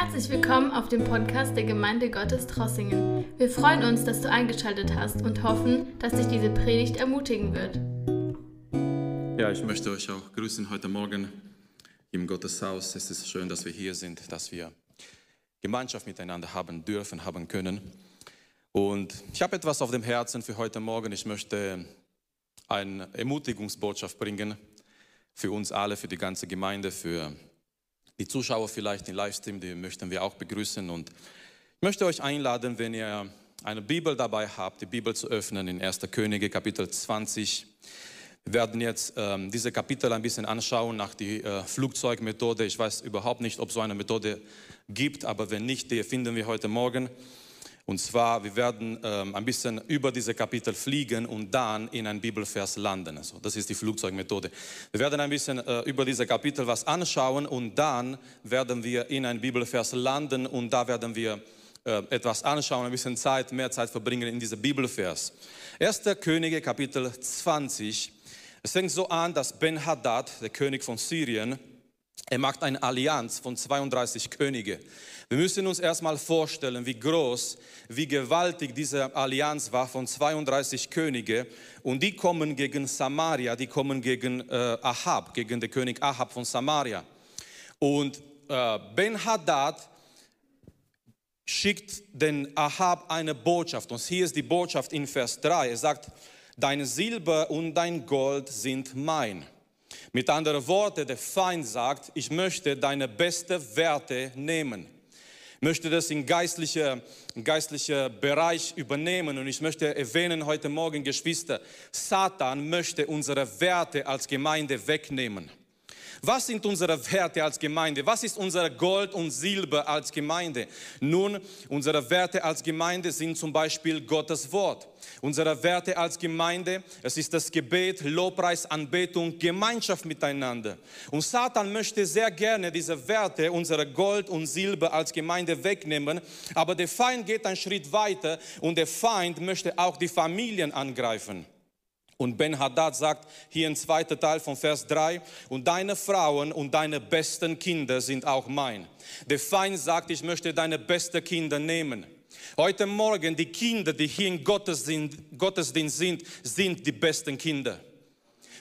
Herzlich willkommen auf dem Podcast der Gemeinde Gottes Trossingen. Wir freuen uns, dass du eingeschaltet hast und hoffen, dass dich diese Predigt ermutigen wird. Ja, ich möchte euch auch grüßen heute Morgen im Gotteshaus. Es ist schön, dass wir hier sind, dass wir Gemeinschaft miteinander haben dürfen, haben können. Und ich habe etwas auf dem Herzen für heute Morgen. Ich möchte eine Ermutigungsbotschaft bringen für uns alle, für die ganze Gemeinde, für die Zuschauer vielleicht im Livestream, die möchten wir auch begrüßen. Und ich möchte euch einladen, wenn ihr eine Bibel dabei habt, die Bibel zu öffnen in 1. Könige Kapitel 20. Wir werden jetzt ähm, diese Kapitel ein bisschen anschauen nach der äh, Flugzeugmethode. Ich weiß überhaupt nicht, ob so eine Methode gibt, aber wenn nicht, die finden wir heute Morgen. Und zwar, wir werden ähm, ein bisschen über diese Kapitel fliegen und dann in ein Bibelvers landen. Also, das ist die Flugzeugmethode. Wir werden ein bisschen äh, über diese Kapitel was anschauen und dann werden wir in ein Bibelvers landen und da werden wir äh, etwas anschauen, ein bisschen Zeit, mehr Zeit verbringen in diese Bibelvers. 1. Könige Kapitel 20. Es fängt so an, dass Ben-Hadad, der König von Syrien, er macht eine Allianz von 32 Könige. Wir müssen uns erstmal vorstellen, wie groß, wie gewaltig diese Allianz war von 32 Könige. Und die kommen gegen Samaria, die kommen gegen äh, Ahab, gegen den König Ahab von Samaria. Und äh, Ben-Hadad schickt den Ahab eine Botschaft. Und hier ist die Botschaft in Vers 3. Er sagt, dein Silber und dein Gold sind mein. Mit anderen Worten, der Feind sagt, ich möchte deine besten Werte nehmen. Ich möchte das in geistlicher, geistlicher Bereich übernehmen und ich möchte erwähnen heute Morgen, Geschwister, Satan möchte unsere Werte als Gemeinde wegnehmen. Was sind unsere Werte als Gemeinde? Was ist unser Gold und Silber als Gemeinde? Nun, unsere Werte als Gemeinde sind zum Beispiel Gottes Wort. Unsere Werte als Gemeinde, es ist das Gebet, Lobpreis, Anbetung, Gemeinschaft miteinander. Und Satan möchte sehr gerne diese Werte, unsere Gold und Silber als Gemeinde wegnehmen, aber der Feind geht einen Schritt weiter und der Feind möchte auch die Familien angreifen. Und Ben-Hadad sagt hier im zweiten Teil von Vers 3, und deine Frauen und deine besten Kinder sind auch mein. Der Feind sagt, ich möchte deine besten Kinder nehmen. Heute Morgen, die Kinder, die hier im Gottesdienst sind, sind die besten Kinder.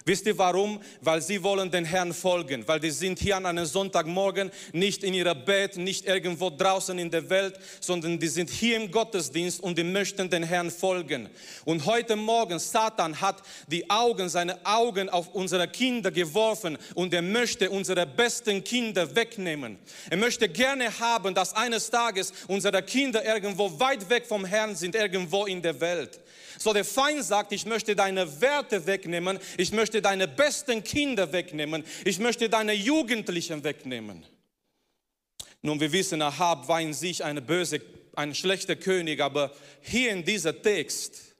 Wisst ihr warum? Weil sie wollen den Herrn folgen, weil die sind hier an einem Sonntagmorgen nicht in ihrer Bett, nicht irgendwo draußen in der Welt, sondern die sind hier im Gottesdienst und die möchten den Herrn folgen. Und heute Morgen, Satan hat die Augen, seine Augen auf unsere Kinder geworfen und er möchte unsere besten Kinder wegnehmen. Er möchte gerne haben, dass eines Tages unsere Kinder irgendwo weit weg vom Herrn sind, irgendwo in der Welt. So der Feind sagt, ich möchte deine Werte wegnehmen, ich möchte deine besten Kinder wegnehmen, ich möchte deine Jugendlichen wegnehmen. Nun, wir wissen, Ahab war in sich eine böse, ein schlechter König, aber hier in dieser Text,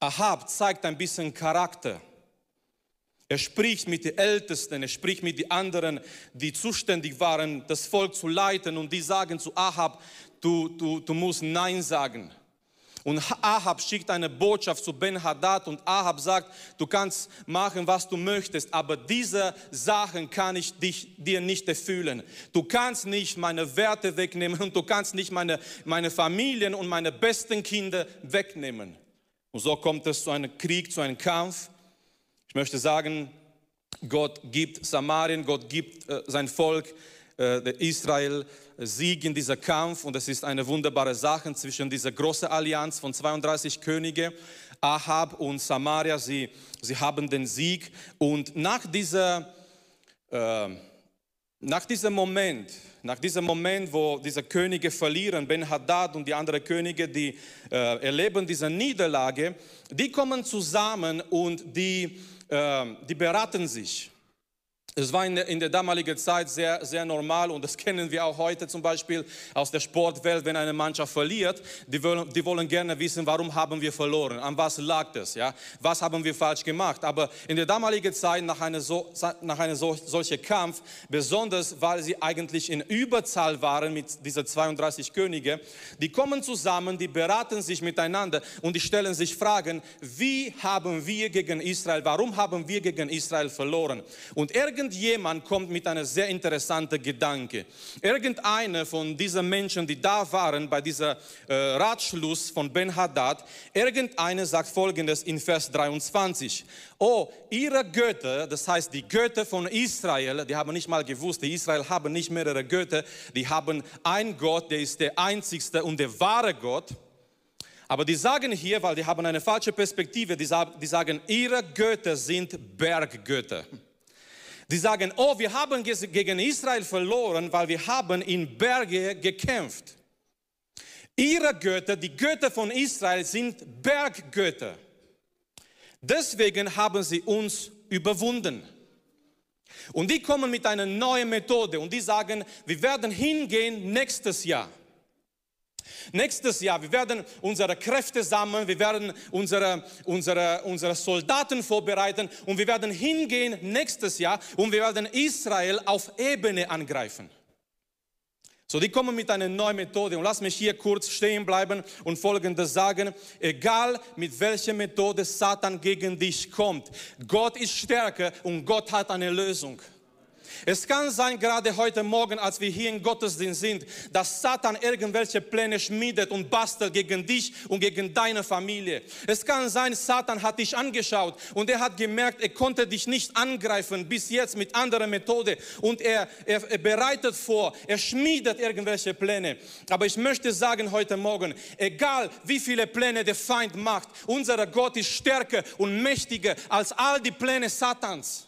Ahab zeigt ein bisschen Charakter. Er spricht mit den Ältesten, er spricht mit den anderen, die zuständig waren, das Volk zu leiten und die sagen zu Ahab, du, du, du musst Nein sagen. Und Ahab schickt eine Botschaft zu Ben-Hadad und Ahab sagt, du kannst machen, was du möchtest, aber diese Sachen kann ich dich, dir nicht erfüllen. Du kannst nicht meine Werte wegnehmen und du kannst nicht meine, meine Familien und meine besten Kinder wegnehmen. Und so kommt es zu einem Krieg, zu einem Kampf. Ich möchte sagen, Gott gibt Samarien, Gott gibt äh, sein Volk, äh, Israel, Sieg in dieser Kampf und es ist eine wunderbare Sache zwischen dieser großen Allianz von 32 Könige, Ahab und Samaria. Sie, sie haben den Sieg und nach dieser, äh, nach diesem Moment, nach diesem Moment, wo diese Könige verlieren, Ben-Hadad und die anderen Könige, die äh, erleben diese Niederlage, die kommen zusammen und die, äh, die beraten sich. Es war in der, in der damaligen Zeit sehr, sehr normal und das kennen wir auch heute zum Beispiel aus der Sportwelt, wenn eine Mannschaft verliert, die wollen, die wollen gerne wissen, warum haben wir verloren, an was lag das, ja? was haben wir falsch gemacht. Aber in der damaligen Zeit, nach einem so, nach einer so, solchen Kampf, besonders weil sie eigentlich in Überzahl waren mit diesen 32 Könige, die kommen zusammen, die beraten sich miteinander und die stellen sich Fragen, wie haben wir gegen Israel, warum haben wir gegen Israel verloren? Und irgendwie irgendjemand kommt mit einer sehr interessanten Gedanke. Irgendeiner von diesen Menschen, die da waren bei dieser äh, Ratschluss von Ben Haddad, irgendeiner sagt folgendes in Vers 23. Oh, ihre Götter, das heißt die Götter von Israel, die haben nicht mal gewusst, die Israel haben nicht mehrere Götter, die haben einen Gott, der ist der einzigste und der wahre Gott. Aber die sagen hier, weil die haben eine falsche Perspektive, die sagen, ihre Götter sind Berggötter. Die sagen, oh, wir haben gegen Israel verloren, weil wir haben in Berge gekämpft. Ihre Götter, die Götter von Israel, sind Berggötter. Deswegen haben sie uns überwunden. Und die kommen mit einer neuen Methode und die sagen, wir werden hingehen nächstes Jahr. Nächstes Jahr, wir werden unsere Kräfte sammeln, wir werden unsere, unsere, unsere Soldaten vorbereiten und wir werden hingehen nächstes Jahr und wir werden Israel auf Ebene angreifen. So, die kommen mit einer neuen Methode und lass mich hier kurz stehen bleiben und folgendes sagen. Egal mit welcher Methode Satan gegen dich kommt, Gott ist stärker und Gott hat eine Lösung. Es kann sein, gerade heute Morgen, als wir hier im Gottesdienst sind, dass Satan irgendwelche Pläne schmiedet und bastelt gegen dich und gegen deine Familie. Es kann sein, Satan hat dich angeschaut und er hat gemerkt, er konnte dich nicht angreifen bis jetzt mit anderer Methode und er, er, er bereitet vor, er schmiedet irgendwelche Pläne. Aber ich möchte sagen heute Morgen, egal wie viele Pläne der Feind macht, unser Gott ist stärker und mächtiger als all die Pläne Satans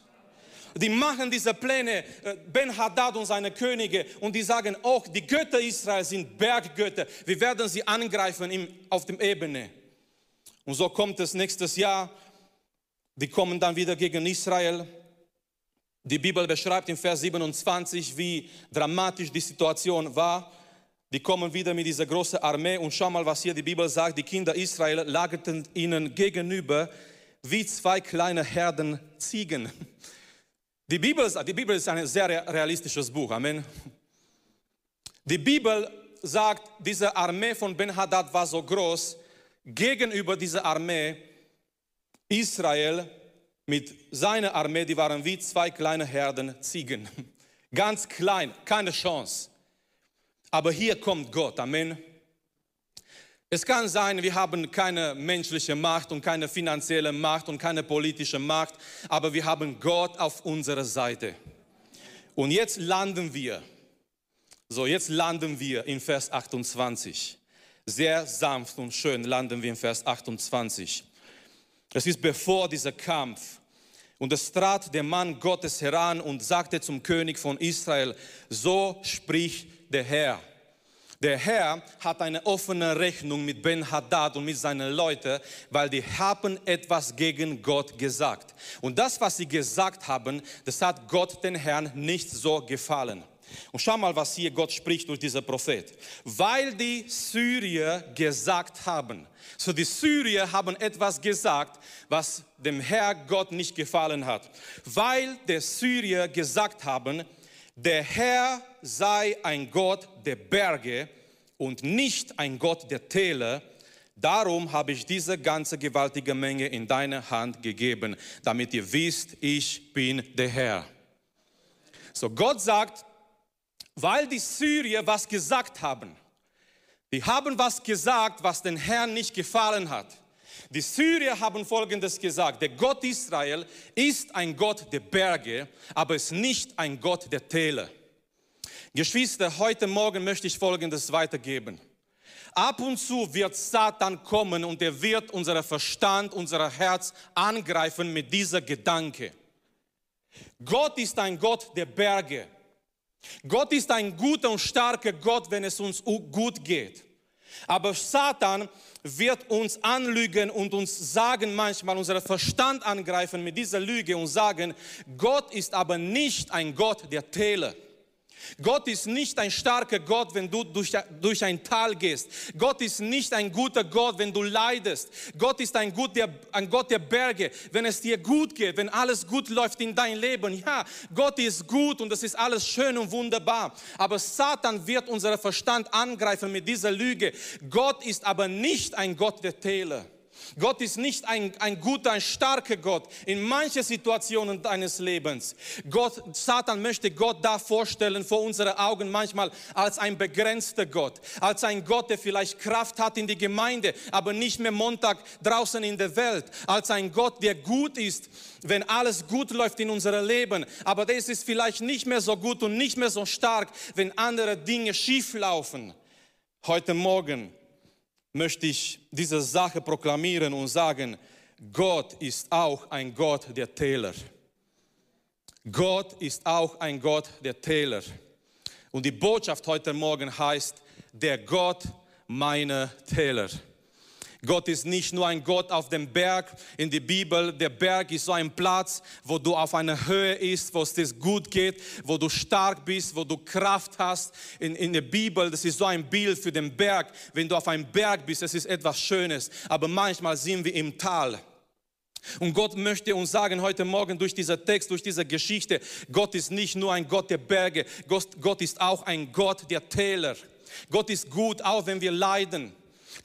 die machen diese Pläne, äh, Ben Haddad und seine Könige, und die sagen auch, die Götter Israels sind Berggötter. Wir werden sie angreifen auf dem Ebene. Und so kommt es nächstes Jahr. Die kommen dann wieder gegen Israel. Die Bibel beschreibt in Vers 27, wie dramatisch die Situation war. Die kommen wieder mit dieser großen Armee und schau mal, was hier die Bibel sagt. Die Kinder Israel lagerten ihnen gegenüber wie zwei kleine Herden Ziegen. Die Bibel, die Bibel ist ein sehr realistisches Buch. Amen. Die Bibel sagt, diese Armee von Ben-Hadad war so groß, gegenüber dieser Armee Israel mit seiner Armee, die waren wie zwei kleine Herden Ziegen. Ganz klein, keine Chance. Aber hier kommt Gott. Amen. Es kann sein, wir haben keine menschliche Macht und keine finanzielle Macht und keine politische Macht, aber wir haben Gott auf unserer Seite. Und jetzt landen wir. So, jetzt landen wir in Vers 28. Sehr sanft und schön landen wir in Vers 28. Es ist bevor dieser Kampf. Und es trat der Mann Gottes heran und sagte zum König von Israel, so spricht der Herr der Herr hat eine offene Rechnung mit Ben Haddad und mit seinen Leuten, weil die haben etwas gegen Gott gesagt. Und das, was sie gesagt haben, das hat Gott den Herrn nicht so gefallen. Und schau mal, was hier Gott spricht durch diesen Prophet. Weil die Syrier gesagt haben, so die Syrier haben etwas gesagt, was dem Herr Gott nicht gefallen hat. Weil die Syrier gesagt haben, der Herr sei ein Gott der Berge und nicht ein Gott der Täler. Darum habe ich diese ganze gewaltige Menge in deine Hand gegeben, damit ihr wisst, ich bin der Herr. So Gott sagt, weil die Syrier was gesagt haben, die haben was gesagt, was den Herrn nicht gefallen hat. Die Syrier haben Folgendes gesagt, der Gott Israel ist ein Gott der Berge, aber ist nicht ein Gott der Täler. Geschwister, heute Morgen möchte ich Folgendes weitergeben. Ab und zu wird Satan kommen und er wird unser Verstand, unser Herz angreifen mit dieser Gedanke. Gott ist ein Gott der Berge. Gott ist ein guter und starker Gott, wenn es uns gut geht. Aber Satan wird uns anlügen und uns sagen manchmal, unseren Verstand angreifen mit dieser Lüge und sagen, Gott ist aber nicht ein Gott der Täler. Gott ist nicht ein starker Gott, wenn du durch, durch ein Tal gehst. Gott ist nicht ein guter Gott, wenn du leidest. Gott ist ein, Gott der, ein Gott der Berge, wenn es dir gut geht, wenn alles gut läuft in dein Leben. Ja, Gott ist gut und es ist alles schön und wunderbar. Aber Satan wird unseren Verstand angreifen mit dieser Lüge. Gott ist aber nicht ein Gott der Täler. Gott ist nicht ein, ein guter, ein starker Gott in manchen Situationen deines Lebens. Gott, Satan möchte Gott da vorstellen vor unseren Augen manchmal als ein begrenzter Gott, als ein Gott, der vielleicht Kraft hat in die Gemeinde, aber nicht mehr Montag draußen in der Welt, als ein Gott, der gut ist, wenn alles gut läuft in unserem Leben, aber das ist vielleicht nicht mehr so gut und nicht mehr so stark, wenn andere Dinge schief laufen. Heute Morgen möchte ich diese Sache proklamieren und sagen, Gott ist auch ein Gott der Täler. Gott ist auch ein Gott der Täler. Und die Botschaft heute Morgen heißt, der Gott meiner Täler. Gott ist nicht nur ein Gott auf dem Berg in der Bibel. Der Berg ist so ein Platz, wo du auf einer Höhe bist, wo es dir gut geht, wo du stark bist, wo du Kraft hast. In, in der Bibel, das ist so ein Bild für den Berg. Wenn du auf einem Berg bist, das ist etwas Schönes. Aber manchmal sind wir im Tal. Und Gott möchte uns sagen heute Morgen durch diesen Text, durch diese Geschichte, Gott ist nicht nur ein Gott der Berge, Gott, Gott ist auch ein Gott der Täler. Gott ist gut, auch wenn wir leiden.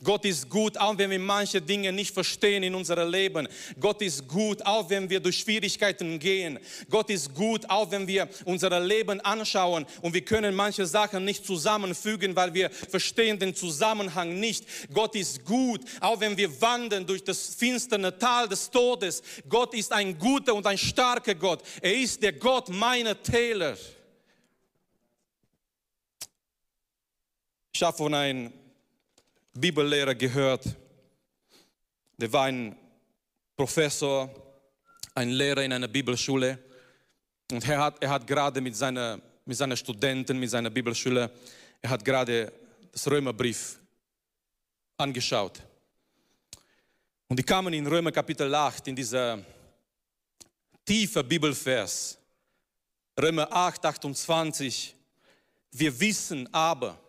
Gott ist gut, auch wenn wir manche Dinge nicht verstehen in unserem Leben. Gott ist gut, auch wenn wir durch Schwierigkeiten gehen. Gott ist gut, auch wenn wir unser Leben anschauen und wir können manche Sachen nicht zusammenfügen, weil wir verstehen den Zusammenhang nicht. Gott ist gut, auch wenn wir wandern durch das finstere Tal des Todes. Gott ist ein guter und ein starker Gott. Er ist der Gott meiner Täler. Ich habe von einem Bibellehrer gehört. Der war ein Professor, ein Lehrer in einer Bibelschule. Und er hat, er hat gerade mit seinen mit seiner Studenten, mit seiner Bibelschule, er hat gerade das Römerbrief angeschaut. Und die kamen in Römer Kapitel 8, in dieser tiefe Bibelvers, Römer 8, 28. Wir wissen aber,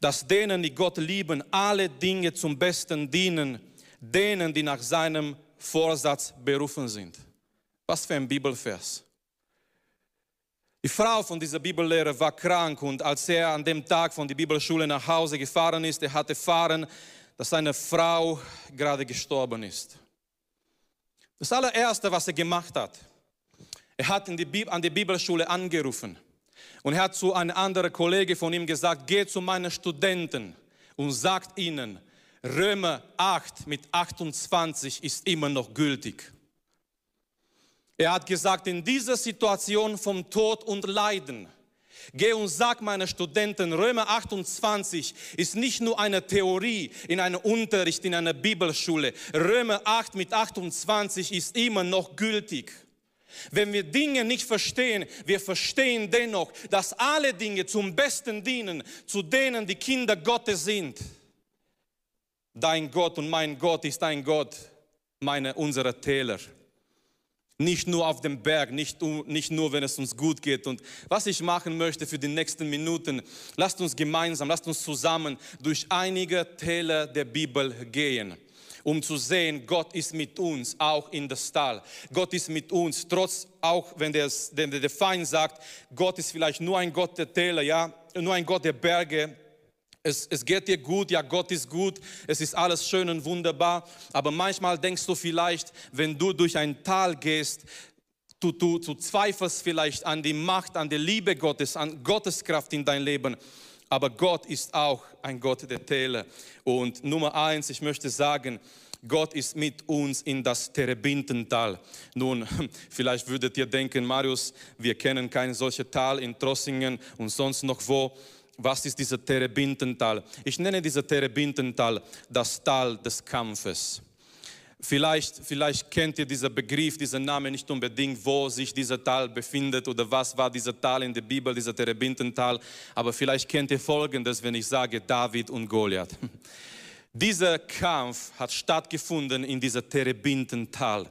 dass denen, die Gott lieben, alle Dinge zum Besten dienen, denen, die nach seinem Vorsatz berufen sind. Was für ein Bibelvers. Die Frau von dieser Bibellehrer war krank und als er an dem Tag von der Bibelschule nach Hause gefahren ist, er hatte erfahren, dass seine Frau gerade gestorben ist. Das allererste, was er gemacht hat, er hat die, an die Bibelschule angerufen und er hat zu einem anderen Kollege von ihm gesagt, geh zu meinen Studenten und sagt ihnen, Römer 8 mit 28 ist immer noch gültig. Er hat gesagt, in dieser Situation vom Tod und Leiden, Geh und sag meinen Studenten, Römer 28 ist nicht nur eine Theorie in einem Unterricht in einer Bibelschule. Römer 8 mit 28 ist immer noch gültig. Wenn wir Dinge nicht verstehen, wir verstehen dennoch, dass alle Dinge zum Besten dienen, zu denen die Kinder Gottes sind. Dein Gott und mein Gott ist ein Gott, meine, unsere Täler. Nicht nur auf dem Berg, nicht, nicht nur, wenn es uns gut geht. Und was ich machen möchte für die nächsten Minuten, lasst uns gemeinsam, lasst uns zusammen durch einige Täler der Bibel gehen um zu sehen, Gott ist mit uns, auch in das Tal. Gott ist mit uns, trotz auch wenn der, der, Feind sagt, Gott ist vielleicht nur ein Gott der Täler, ja, nur ein Gott der Berge. Es, es geht dir gut, ja, Gott ist gut, es ist alles schön und wunderbar. Aber manchmal denkst du vielleicht, wenn du durch ein Tal gehst, Du, du, du, zweifelst vielleicht an die Macht, an die Liebe Gottes, an Gottes Kraft in dein Leben. Aber Gott ist auch ein Gott der Täler. Und Nummer eins, ich möchte sagen, Gott ist mit uns in das Terebintental. Nun, vielleicht würdet ihr denken, Marius, wir kennen kein solches Tal in Trossingen und sonst noch wo. Was ist dieser Terebintental? Ich nenne dieses Terebintental das Tal des Kampfes. Vielleicht, vielleicht kennt ihr diesen Begriff, diesen Namen nicht unbedingt, wo sich dieser Tal befindet oder was war dieser Tal in der Bibel, dieser Terebintental. Aber vielleicht kennt ihr Folgendes, wenn ich sage David und Goliath. Dieser Kampf hat stattgefunden in dieser Terebintental.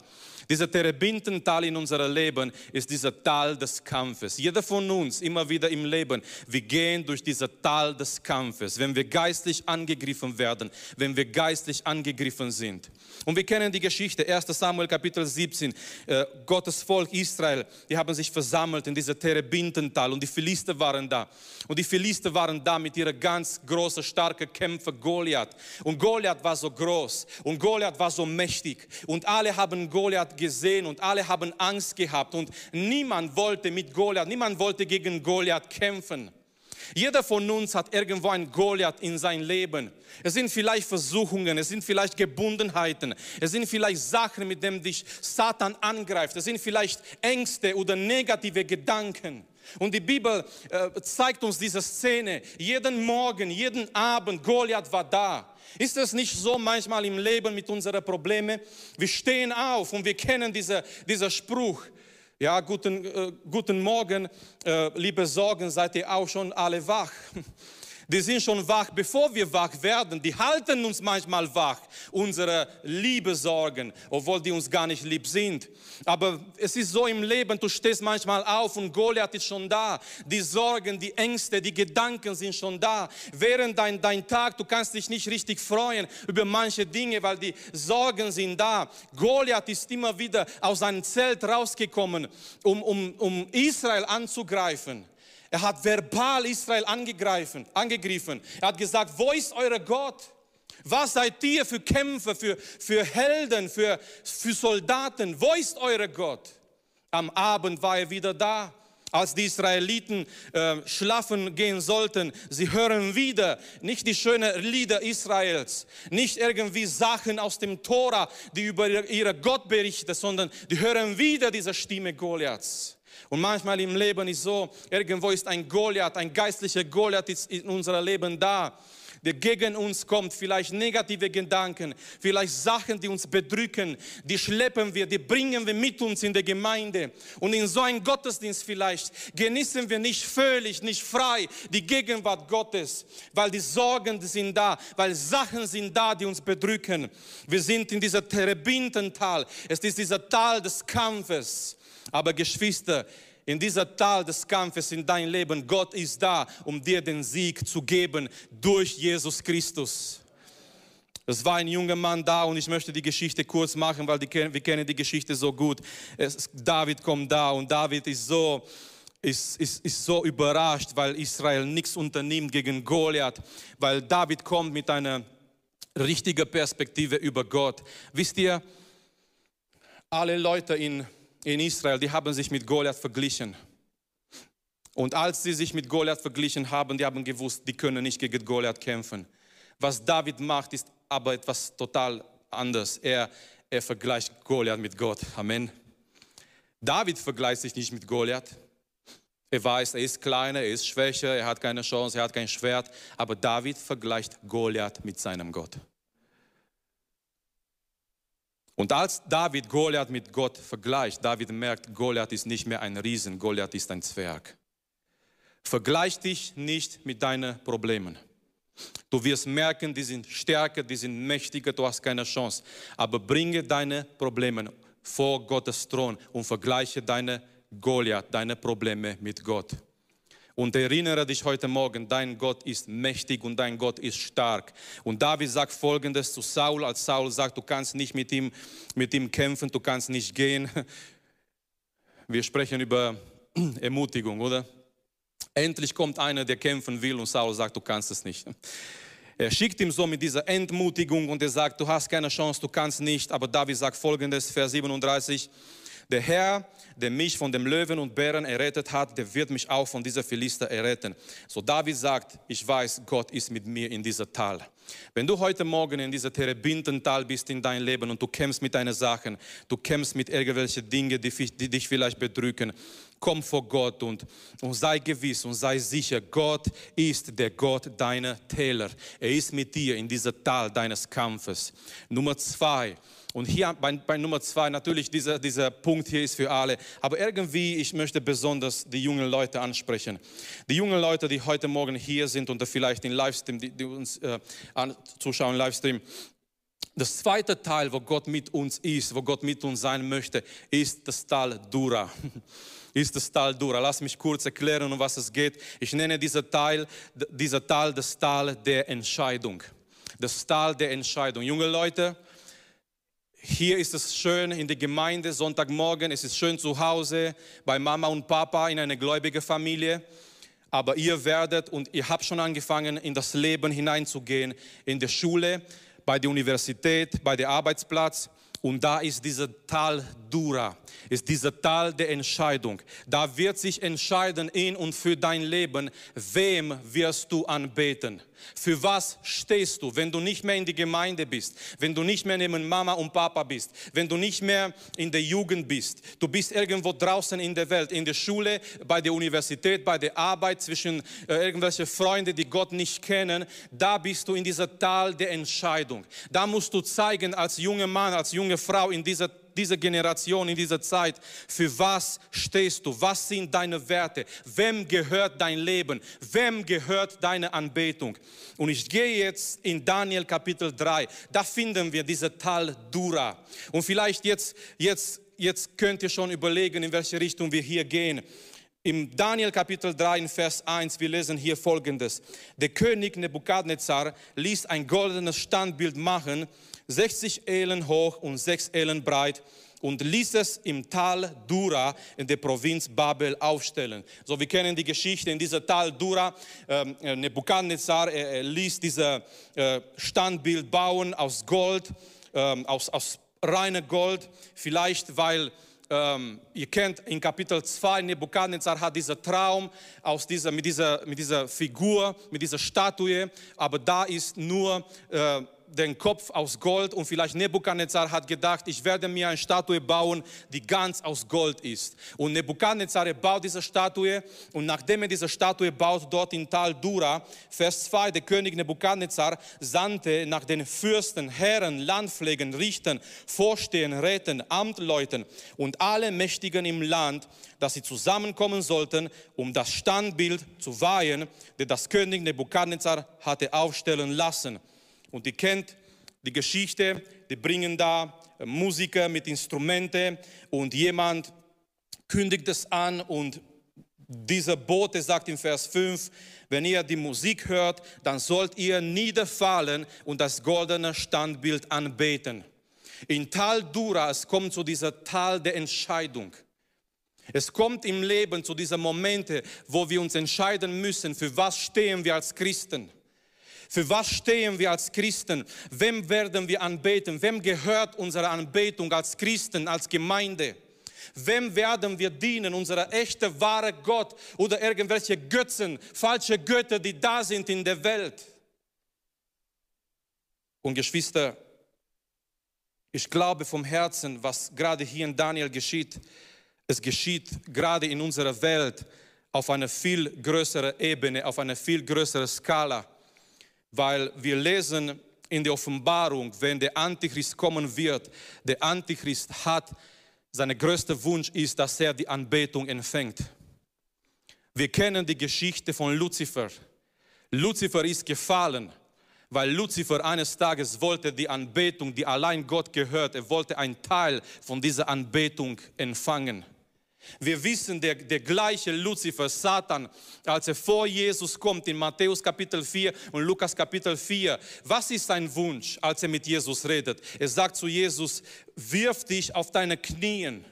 Dieser Terebintental in unserem Leben ist dieser Tal des Kampfes. Jeder von uns, immer wieder im Leben, wir gehen durch dieser Tal des Kampfes, wenn wir geistlich angegriffen werden, wenn wir geistlich angegriffen sind. Und wir kennen die Geschichte, 1 Samuel Kapitel 17, äh, Gottes Volk Israel, die haben sich versammelt in dieser Terebintental und die Philister waren da. Und die Philister waren da mit ihrer ganz großen, starken Kämpfer Goliath. Und Goliath war so groß und Goliath war so mächtig und alle haben Goliath gesehen und alle haben Angst gehabt und niemand wollte mit Goliath, niemand wollte gegen Goliath kämpfen. Jeder von uns hat irgendwo ein Goliath in sein Leben. Es sind vielleicht Versuchungen, es sind vielleicht Gebundenheiten, es sind vielleicht Sachen, mit denen dich Satan angreift, es sind vielleicht Ängste oder negative Gedanken. Und die Bibel äh, zeigt uns diese Szene. Jeden Morgen, jeden Abend, Goliath war da. Ist es nicht so manchmal im Leben mit unseren Problemen? Wir stehen auf und wir kennen diese, diesen Spruch. Ja, guten, äh, guten Morgen, äh, liebe Sorgen, seid ihr auch schon alle wach? die sind schon wach, bevor wir wach werden. Die halten uns manchmal wach, unsere Liebesorgen, obwohl die uns gar nicht lieb sind. Aber es ist so im Leben, du stehst manchmal auf und Goliath ist schon da. Die Sorgen, die Ängste, die Gedanken sind schon da. Während dein, dein Tag, du kannst dich nicht richtig freuen über manche Dinge, weil die Sorgen sind da. Goliath ist immer wieder aus seinem Zelt rausgekommen, um, um, um Israel anzugreifen. Er hat verbal Israel angegriffen, angegriffen. Er hat gesagt, wo ist euer Gott? Was seid ihr für Kämpfer, für, für Helden, für, für Soldaten? Wo ist euer Gott? Am Abend war er wieder da. Als die Israeliten äh, schlafen gehen sollten, sie hören wieder nicht die schönen Lieder Israels, nicht irgendwie Sachen aus dem Tora, die über ihren Gott berichten, sondern die hören wieder diese Stimme Goliaths. Und manchmal im Leben ist so, irgendwo ist ein Goliath, ein geistlicher Goliath ist in unserem Leben da, der gegen uns kommt, vielleicht negative Gedanken, vielleicht Sachen, die uns bedrücken, die schleppen wir, die bringen wir mit uns in der Gemeinde. Und in so einem Gottesdienst vielleicht genießen wir nicht völlig, nicht frei die Gegenwart Gottes, weil die Sorgen sind da, weil Sachen sind da, die uns bedrücken. Wir sind in dieser Terebintental, es ist dieser Tal des Kampfes. Aber Geschwister, in dieser Tal des Kampfes in dein Leben, Gott ist da, um dir den Sieg zu geben durch Jesus Christus. Es war ein junger Mann da und ich möchte die Geschichte kurz machen, weil die, wir kennen die Geschichte so gut. Es, David kommt da und David ist so, ist, ist, ist so überrascht, weil Israel nichts unternimmt gegen Goliath, weil David kommt mit einer richtigen Perspektive über Gott. Wisst ihr, alle Leute in in Israel, die haben sich mit Goliath verglichen. Und als sie sich mit Goliath verglichen haben, die haben gewusst, die können nicht gegen Goliath kämpfen. Was David macht, ist aber etwas total anders. Er, er vergleicht Goliath mit Gott. Amen. David vergleicht sich nicht mit Goliath. Er weiß, er ist kleiner, er ist schwächer, er hat keine Chance, er hat kein Schwert. Aber David vergleicht Goliath mit seinem Gott. Und als David Goliath mit Gott vergleicht, David merkt, Goliath ist nicht mehr ein Riesen, Goliath ist ein Zwerg. Vergleich dich nicht mit deinen Problemen. Du wirst merken, die sind stärker, die sind mächtiger, du hast keine Chance. Aber bringe deine Probleme vor Gottes Thron und vergleiche deine Goliath, deine Probleme mit Gott. Und erinnere dich heute Morgen, dein Gott ist mächtig und dein Gott ist stark. Und David sagt folgendes zu Saul, als Saul sagt, du kannst nicht mit ihm, mit ihm kämpfen, du kannst nicht gehen. Wir sprechen über Ermutigung, oder? Endlich kommt einer, der kämpfen will und Saul sagt, du kannst es nicht. Er schickt ihm so mit dieser Entmutigung und er sagt, du hast keine Chance, du kannst nicht. Aber David sagt folgendes, Vers 37, der Herr, der mich von dem Löwen und Bären errettet hat, der wird mich auch von dieser Philister erretten. So David sagt, ich weiß, Gott ist mit mir in dieser Tal. Wenn du heute Morgen in dieser Terebintental bist in dein Leben und du kämpfst mit deinen Sachen, du kämpfst mit irgendwelchen Dingen, die, die dich vielleicht bedrücken, komm vor Gott und, und sei gewiss und sei sicher, Gott ist der Gott deiner Täler. Er ist mit dir in dieser Tal deines Kampfes. Nummer zwei, und hier bei, bei, Nummer zwei, natürlich dieser, dieser Punkt hier ist für alle, aber irgendwie, ich möchte besonders die jungen Leute ansprechen. Die jungen Leute, die heute Morgen hier sind und vielleicht in Livestream, die, die uns äh, zuschauen, Livestream, Das zweite Teil, wo Gott mit uns ist, wo Gott mit uns sein möchte, ist das Tal Dura. Ist das Tal Dura. Lass mich kurz erklären, um was es geht. Ich nenne dieser Teil, dieser Tal das Tal der Entscheidung. Das Tal der Entscheidung. Junge Leute, hier ist es schön in der Gemeinde, Sonntagmorgen, es ist schön zu Hause, bei Mama und Papa in einer gläubigen Familie. Aber ihr werdet und ihr habt schon angefangen, in das Leben hineinzugehen, in der Schule, bei der Universität, bei der Arbeitsplatz. Und da ist dieser Tal Dura, ist dieser Tal der Entscheidung. Da wird sich entscheiden in und für dein Leben, wem wirst du anbeten. Für was stehst du, wenn du nicht mehr in die Gemeinde bist, wenn du nicht mehr neben Mama und Papa bist, wenn du nicht mehr in der Jugend bist, du bist irgendwo draußen in der Welt, in der Schule, bei der Universität, bei der Arbeit, zwischen äh, irgendwelche Freunde, die Gott nicht kennen, da bist du in dieser Tal der Entscheidung. Da musst du zeigen als junger Mann, als junge Frau in dieser dieser Generation, in dieser Zeit, für was stehst du? Was sind deine Werte? Wem gehört dein Leben? Wem gehört deine Anbetung? Und ich gehe jetzt in Daniel Kapitel 3. Da finden wir diese Tal Dura. Und vielleicht jetzt, jetzt, jetzt könnt ihr schon überlegen, in welche Richtung wir hier gehen. Im Daniel Kapitel 3 in Vers 1, wir lesen hier folgendes. Der König Nebukadnezar ließ ein goldenes Standbild machen 60 Elen hoch und 6 Elen breit und ließ es im Tal Dura in der Provinz Babel aufstellen. So, wir kennen die Geschichte in dieser Tal Dura. Ähm, äh, Nebukadnezar er ließ dieses äh, Standbild bauen aus Gold, ähm, aus, aus reiner Gold, vielleicht weil ähm, ihr kennt in Kapitel 2, Nebukadnezar hat diesen Traum aus dieser, mit, dieser, mit dieser Figur, mit dieser Statue, aber da ist nur äh, den Kopf aus Gold und vielleicht Nebukadnezar hat gedacht, ich werde mir eine Statue bauen, die ganz aus Gold ist. Und Nebukadnezar baut diese Statue und nachdem er diese Statue baut, dort in Tal Dura, Vers 2, der König Nebukadnezar sandte nach den Fürsten, Herren, Landpflegen, Richtern, Vorstehen, Räten, Amtleuten und alle Mächtigen im Land, dass sie zusammenkommen sollten, um das Standbild zu weihen, der das König Nebukadnezar hatte aufstellen lassen. Und ihr kennt die Geschichte, die bringen da äh, Musiker mit Instrumenten und jemand kündigt es an und dieser Bote sagt in Vers 5, wenn ihr die Musik hört, dann sollt ihr niederfallen und das goldene Standbild anbeten. In Tal Dura, es kommt zu dieser Tal der Entscheidung. Es kommt im Leben zu diesen Momente, wo wir uns entscheiden müssen, für was stehen wir als Christen. Für was stehen wir als Christen? Wem werden wir anbeten? Wem gehört unsere Anbetung als Christen, als Gemeinde? Wem werden wir dienen? Unser echter, wahre Gott oder irgendwelche Götzen, falsche Götter, die da sind in der Welt? Und Geschwister, ich glaube vom Herzen, was gerade hier in Daniel geschieht, es geschieht gerade in unserer Welt auf einer viel größeren Ebene, auf einer viel größeren Skala weil wir lesen in der Offenbarung, wenn der Antichrist kommen wird, der Antichrist hat, sein größter Wunsch ist, dass er die Anbetung empfängt. Wir kennen die Geschichte von Luzifer. Luzifer ist gefallen, weil Luzifer eines Tages wollte die Anbetung, die allein Gott gehört, er wollte einen Teil von dieser Anbetung empfangen. Wir wissen, der, der gleiche Luzifer, Satan, als er vor Jesus kommt in Matthäus Kapitel 4 und Lukas Kapitel 4, was ist sein Wunsch, als er mit Jesus redet? Er sagt zu Jesus, wirf dich auf deine Knien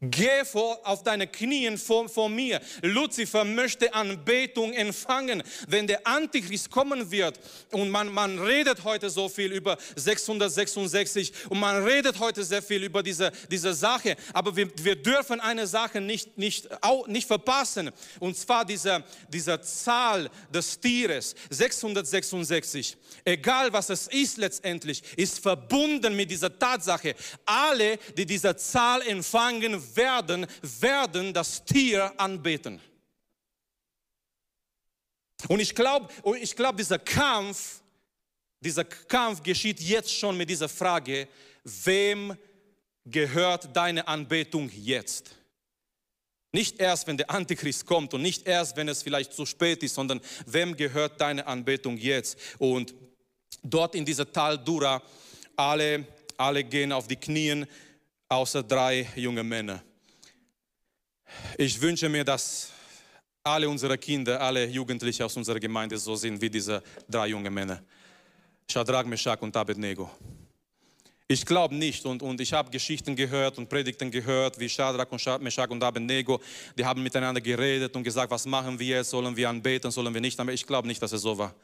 Geh vor, auf deine Knien vor, vor mir. Luzifer möchte Anbetung empfangen. Wenn der Antichrist kommen wird und man, man redet heute so viel über 666 und man redet heute sehr viel über diese, diese Sache, aber wir, wir dürfen eine Sache nicht, nicht, nicht verpassen und zwar diese, diese Zahl des Tieres 666. Egal was es ist letztendlich, ist verbunden mit dieser Tatsache. Alle, die diese Zahl empfangen, werden, werden das Tier anbeten. Und ich glaube, ich glaube, dieser Kampf, dieser Kampf geschieht jetzt schon mit dieser Frage, wem gehört deine Anbetung jetzt? Nicht erst, wenn der Antichrist kommt und nicht erst, wenn es vielleicht zu spät ist, sondern wem gehört deine Anbetung jetzt? Und dort in dieser Tal Dura, alle, alle gehen auf die Knien, außer drei junge Männer. Ich wünsche mir, dass alle unsere Kinder, alle Jugendliche aus unserer Gemeinde so sind wie diese drei junge Männer. Shadrach, Meshach und Abednego. Ich glaube nicht und, und ich habe Geschichten gehört und Predigten gehört, wie Shadrach und Meshach und Abednego, die haben miteinander geredet und gesagt, was machen wir jetzt, sollen wir anbeten, sollen wir nicht, aber ich glaube nicht, dass es so war.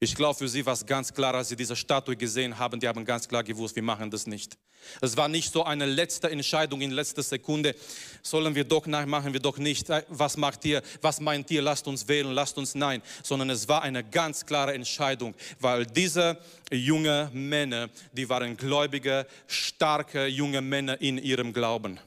Ich glaube, für sie war es ganz klar, als sie diese Statue gesehen haben, die haben ganz klar gewusst, wir machen das nicht. Es war nicht so eine letzte Entscheidung in letzter Sekunde, sollen wir doch, nein, machen wir doch nicht, äh, was macht ihr, was meint ihr, lasst uns wählen, lasst uns nein, sondern es war eine ganz klare Entscheidung, weil diese junge Männer, die waren gläubige, starke junge Männer in ihrem Glauben.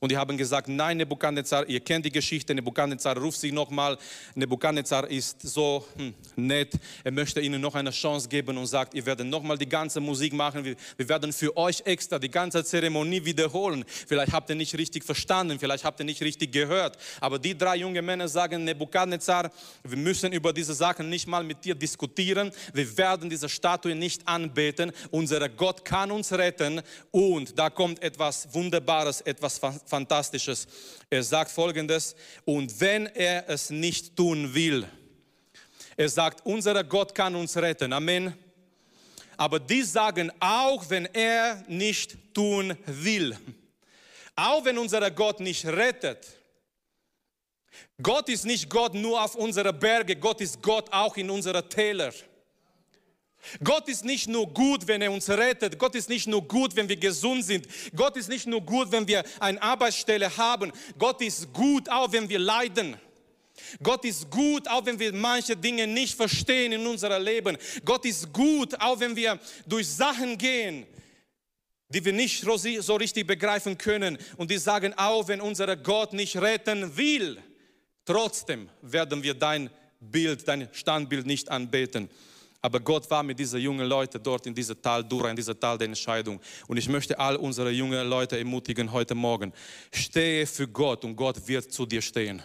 Und die haben gesagt, nein, Nebukadnezar, ihr kennt die Geschichte, Nebukadnezar ruft sich nochmal. Nebukadnezar ist so hm, nett, er möchte ihnen noch eine Chance geben und sagt, ihr werdet nochmal die ganze Musik machen, wir, wir werden für euch extra die ganze Zeremonie wiederholen. Vielleicht habt ihr nicht richtig verstanden, vielleicht habt ihr nicht richtig gehört. Aber die drei junge Männer sagen, Nebukadnezar, wir müssen über diese Sachen nicht mal mit dir diskutieren, wir werden diese Statue nicht anbeten, unser Gott kann uns retten und da kommt etwas Wunderbares, etwas Fantastisches. Er sagt folgendes, und wenn er es nicht tun will, er sagt, unser Gott kann uns retten. Amen. Aber die sagen, auch wenn er nicht tun will, auch wenn unser Gott nicht rettet, Gott ist nicht Gott nur auf unserer Berge, Gott ist Gott auch in unserer Täler. Gott ist nicht nur gut, wenn er uns rettet. Gott ist nicht nur gut, wenn wir gesund sind. Gott ist nicht nur gut, wenn wir eine Arbeitsstelle haben. Gott ist gut, auch wenn wir leiden. Gott ist gut, auch wenn wir manche Dinge nicht verstehen in unserem Leben. Gott ist gut, auch wenn wir durch Sachen gehen, die wir nicht so richtig begreifen können. Und die sagen auch, wenn unser Gott nicht retten will, trotzdem werden wir dein Bild, dein Standbild nicht anbeten. Aber Gott war mit diesen jungen Leuten dort in dieser Tal Dura, in dieser Tal der Entscheidung. Und ich möchte all unsere jungen Leute ermutigen heute Morgen. Stehe für Gott und Gott wird zu dir stehen.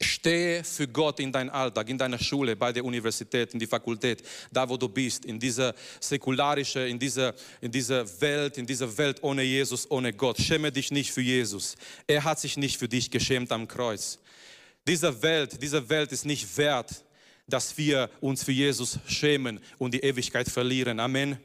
Stehe für Gott in deinem Alltag, in deiner Schule, bei der Universität, in der Fakultät, da wo du bist, in dieser säkularischen, in dieser, in dieser Welt, in dieser Welt ohne Jesus, ohne Gott. Schäme dich nicht für Jesus. Er hat sich nicht für dich geschämt am Kreuz. Diese Welt, diese Welt ist nicht wert, dass wir uns für Jesus schämen und die Ewigkeit verlieren. Amen.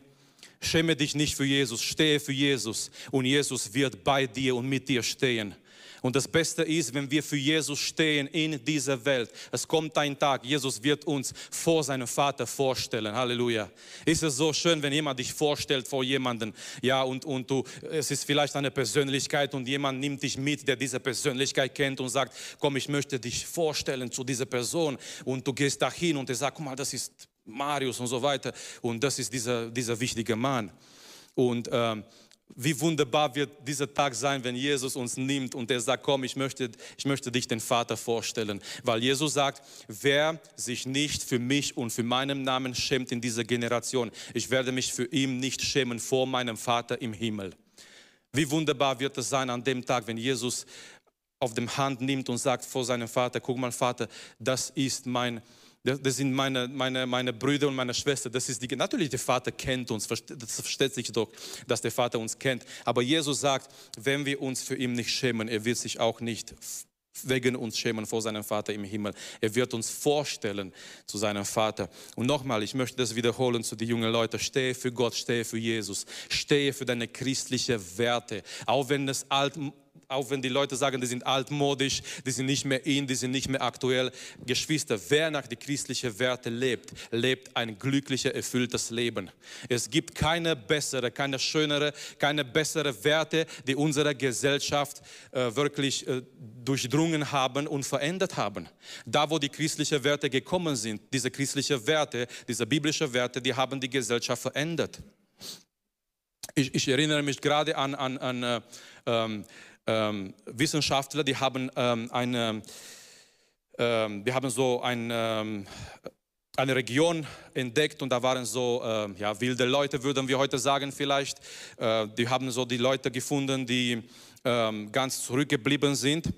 Schäme dich nicht für Jesus, stehe für Jesus und Jesus wird bei dir und mit dir stehen. Und das Beste ist, wenn wir für Jesus stehen in dieser Welt. Es kommt ein Tag, Jesus wird uns vor seinem Vater vorstellen. Halleluja. Ist es so schön, wenn jemand dich vorstellt vor jemandem, ja, und, und du, es ist vielleicht eine Persönlichkeit und jemand nimmt dich mit, der diese Persönlichkeit kennt und sagt, komm, ich möchte dich vorstellen zu dieser Person. Und du gehst dahin und er sagt, guck mal, das ist Marius und so weiter. Und das ist dieser, dieser wichtige Mann. Und ähm, wie wunderbar wird dieser Tag sein, wenn Jesus uns nimmt und er sagt, komm, ich möchte, ich möchte dich den Vater vorstellen. Weil Jesus sagt, wer sich nicht für mich und für meinen Namen schämt in dieser Generation, ich werde mich für ihn nicht schämen vor meinem Vater im Himmel. Wie wunderbar wird es sein an dem Tag, wenn Jesus auf dem Hand nimmt und sagt vor seinem Vater, guck mal Vater, das ist mein das sind meine, meine, meine Brüder und meine Schwester. Das ist die, natürlich, der Vater kennt uns, das versteht sich doch, dass der Vater uns kennt. Aber Jesus sagt, wenn wir uns für ihn nicht schämen, er wird sich auch nicht wegen uns schämen vor seinem Vater im Himmel. Er wird uns vorstellen zu seinem Vater. Und nochmal, ich möchte das wiederholen zu den jungen Leuten. Stehe für Gott, stehe für Jesus. Stehe für deine christlichen Werte. Auch wenn es alt auch wenn die Leute sagen, die sind altmodisch, die sind nicht mehr in, die sind nicht mehr aktuell. Geschwister, wer nach die christlichen Werte lebt, lebt ein glückliches, erfülltes Leben. Es gibt keine bessere, keine schönere, keine bessere Werte, die unsere Gesellschaft äh, wirklich äh, durchdrungen haben und verändert haben. Da, wo die christlichen Werte gekommen sind, diese christlichen Werte, diese biblischen Werte, die haben die Gesellschaft verändert. Ich, ich erinnere mich gerade an, an, an äh, ähm, ähm, Wissenschaftler, die haben ähm, eine, ähm, die haben so ein, ähm, eine Region entdeckt und da waren so äh, ja, wilde Leute, würden wir heute sagen vielleicht. Äh, die haben so die Leute gefunden, die ähm, ganz zurückgeblieben sind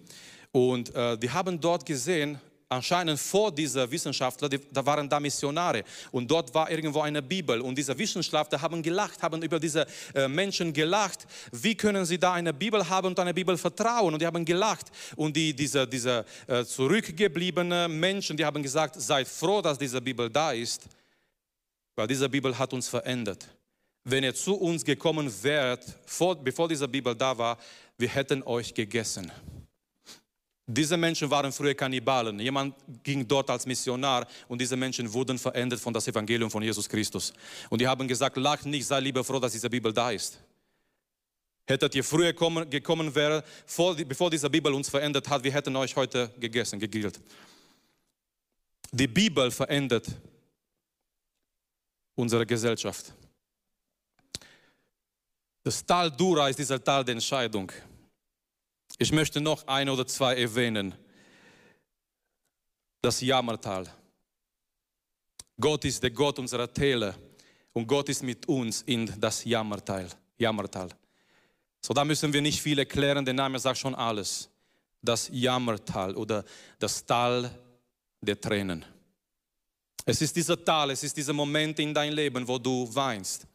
und äh, die haben dort gesehen, anscheinend vor dieser Wissenschaftler, die, da waren da Missionare und dort war irgendwo eine Bibel und diese Wissenschaftler haben gelacht, haben über diese äh, Menschen gelacht. Wie können sie da eine Bibel haben und eine Bibel vertrauen? Und die haben gelacht und die, diese, diese äh, zurückgebliebenen Menschen, die haben gesagt, seid froh, dass diese Bibel da ist, weil diese Bibel hat uns verändert. Wenn ihr zu uns gekommen wärt, vor, bevor diese Bibel da war, wir hätten euch gegessen. Diese Menschen waren früher Kannibalen. Jemand ging dort als Missionar und diese Menschen wurden verändert von das Evangelium von Jesus Christus. Und die haben gesagt, lacht nicht, sei lieber froh, dass diese Bibel da ist. Hättet ihr früher kommen, gekommen wäre, vor, bevor diese Bibel uns verändert hat, wir hätten euch heute gegessen, gegrillt. Die Bibel verändert unsere Gesellschaft. Das Tal Dura ist dieser Tal der Entscheidung. Ich möchte noch ein oder zwei erwähnen. Das Jammertal. Gott ist der Gott unserer Täler und Gott ist mit uns in das Jammertal. Jammertal. So, da müssen wir nicht viel erklären, der Name sagt schon alles. Das Jammertal oder das Tal der Tränen. Es ist dieser Tal, es ist dieser Moment in dein Leben, wo du weinst.